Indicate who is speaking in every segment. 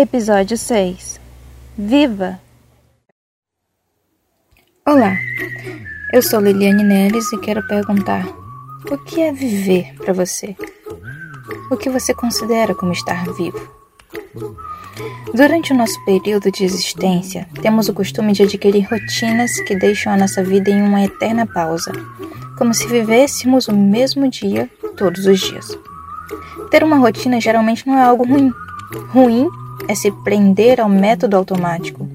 Speaker 1: Episódio 6 Viva!
Speaker 2: Olá, eu sou Liliane Neres e quero perguntar: o que é viver para você? O que você considera como estar vivo? Durante o nosso período de existência, temos o costume de adquirir rotinas que deixam a nossa vida em uma eterna pausa, como se vivêssemos o mesmo dia todos os dias. Ter uma rotina geralmente não é algo ruim. Ruim é se prender ao método automático,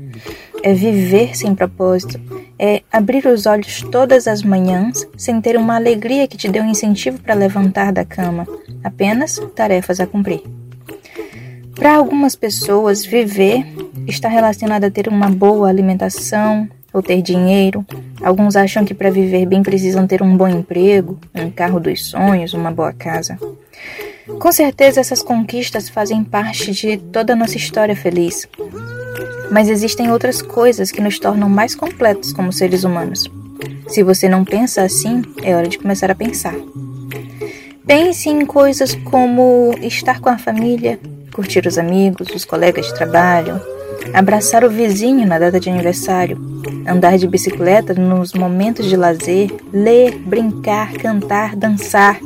Speaker 2: é viver sem propósito, é abrir os olhos todas as manhãs sem ter uma alegria que te dê um incentivo para levantar da cama, apenas tarefas a cumprir. Para algumas pessoas, viver está relacionado a ter uma boa alimentação ou ter dinheiro. Alguns acham que para viver bem precisam ter um bom emprego, um carro dos sonhos, uma boa casa. Com certeza, essas conquistas fazem parte de toda a nossa história feliz. Mas existem outras coisas que nos tornam mais completos como seres humanos. Se você não pensa assim, é hora de começar a pensar. Pense em coisas como estar com a família, curtir os amigos, os colegas de trabalho, abraçar o vizinho na data de aniversário, andar de bicicleta nos momentos de lazer, ler, brincar, cantar, dançar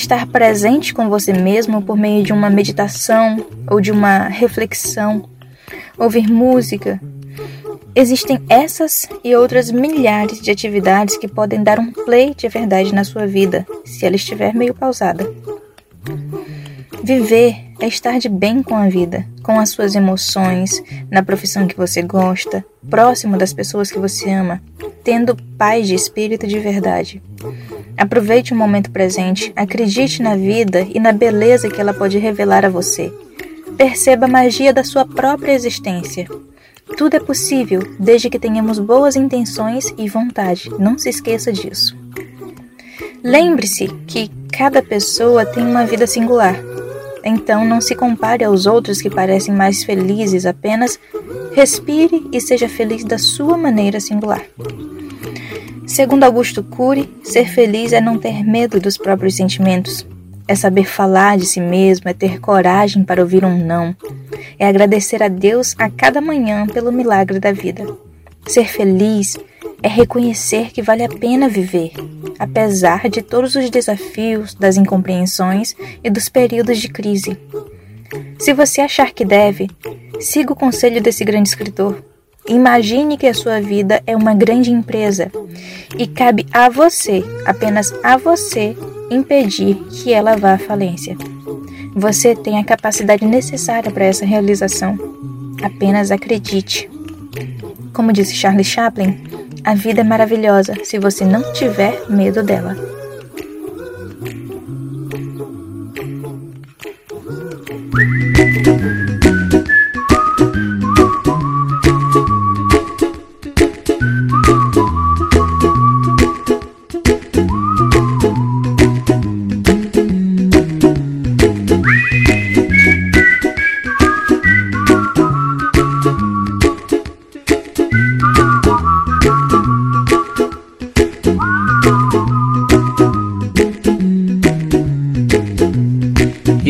Speaker 2: estar presente com você mesmo por meio de uma meditação ou de uma reflexão, ouvir música. Existem essas e outras milhares de atividades que podem dar um play de verdade na sua vida, se ela estiver meio pausada. Viver é estar de bem com a vida, com as suas emoções, na profissão que você gosta, próximo das pessoas que você ama, tendo paz de espírito de verdade. Aproveite o momento presente, acredite na vida e na beleza que ela pode revelar a você. Perceba a magia da sua própria existência. Tudo é possível desde que tenhamos boas intenções e vontade. Não se esqueça disso. Lembre-se que cada pessoa tem uma vida singular. Então não se compare aos outros que parecem mais felizes, apenas respire e seja feliz da sua maneira singular. Segundo Augusto Cury, ser feliz é não ter medo dos próprios sentimentos, é saber falar de si mesmo, é ter coragem para ouvir um não, é agradecer a Deus a cada manhã pelo milagre da vida. Ser feliz é reconhecer que vale a pena viver, apesar de todos os desafios, das incompreensões e dos períodos de crise. Se você achar que deve, siga o conselho desse grande escritor. Imagine que a sua vida é uma grande empresa e cabe a você, apenas a você, impedir que ela vá à falência. Você tem a capacidade necessária para essa realização. Apenas acredite. Como disse Charlie Chaplin, a vida é maravilhosa se você não tiver medo dela.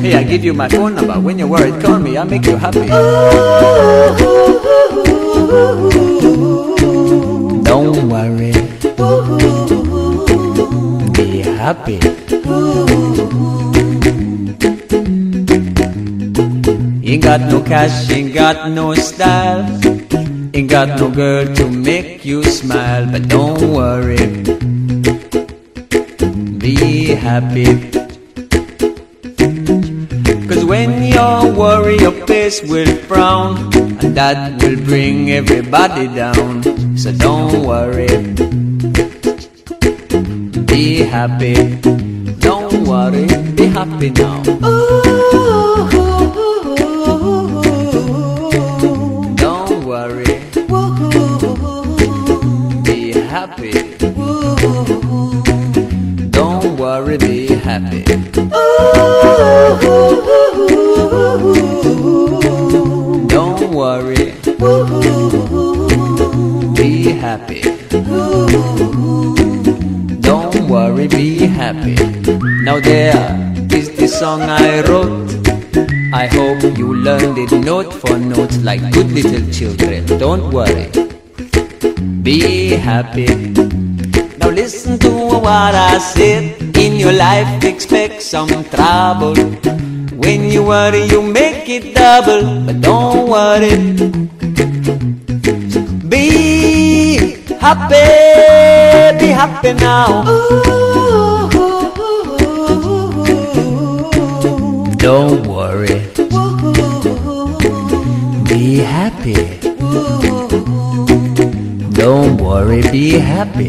Speaker 3: Hey, I give you my phone number. When you're worried, call me. I'll make you happy. Don't worry. Be happy. Ain't got no cash, ain't got no style. Ain't got no girl to make you smile, but don't worry. Be happy. You worry, your face will frown, and that will bring everybody down. So don't worry. Be happy. Don't worry, be happy now. Don't worry. Be happy. Don't worry, be happy. Now there is the song I wrote. I hope you learned it note for note like good little children. Don't worry. Be happy. Now listen to what I said. In your life, expect some trouble. When you worry, you make it double. But don't worry. Be happy. Be happy now. Don't worry. Be happy. Don't worry, be happy.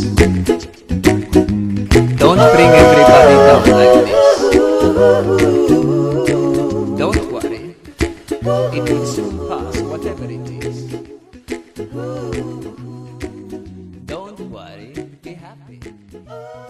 Speaker 3: oh.